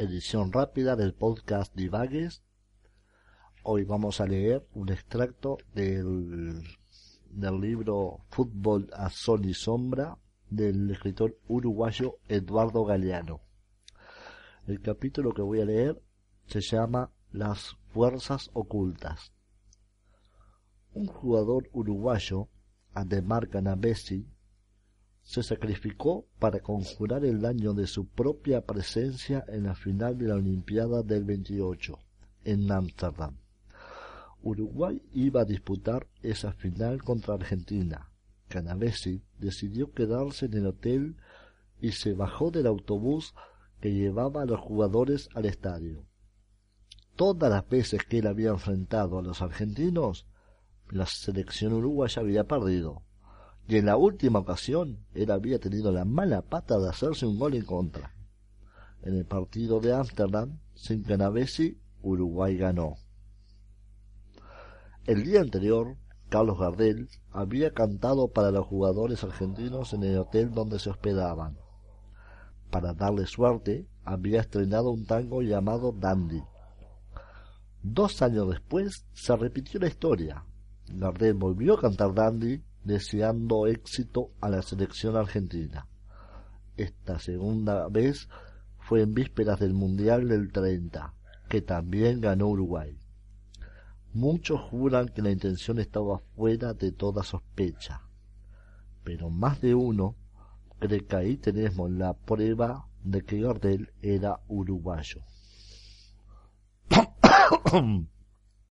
edición rápida del podcast Divagues. Hoy vamos a leer un extracto del, del libro Fútbol a Sol y Sombra del escritor uruguayo Eduardo Galeano. El capítulo que voy a leer se llama Las Fuerzas Ocultas. Un jugador uruguayo, Ademar Canavesi, se sacrificó para conjurar el daño de su propia presencia en la final de la Olimpiada del 28 en Ámsterdam. Uruguay iba a disputar esa final contra Argentina. Canavesi decidió quedarse en el hotel y se bajó del autobús que llevaba a los jugadores al estadio. Todas las veces que él había enfrentado a los argentinos, la selección uruguaya había perdido y en la última ocasión él había tenido la mala pata de hacerse un gol en contra. En el partido de Ámsterdam, sin Canavesi, Uruguay ganó. El día anterior, Carlos Gardel había cantado para los jugadores argentinos en el hotel donde se hospedaban. Para darle suerte, había estrenado un tango llamado Dandy. Dos años después se repitió la historia. Gardel volvió a cantar Dandy deseando éxito a la selección argentina. Esta segunda vez fue en vísperas del Mundial del 30, que también ganó Uruguay. Muchos juran que la intención estaba fuera de toda sospecha, pero más de uno cree que ahí tenemos la prueba de que Gardel era uruguayo.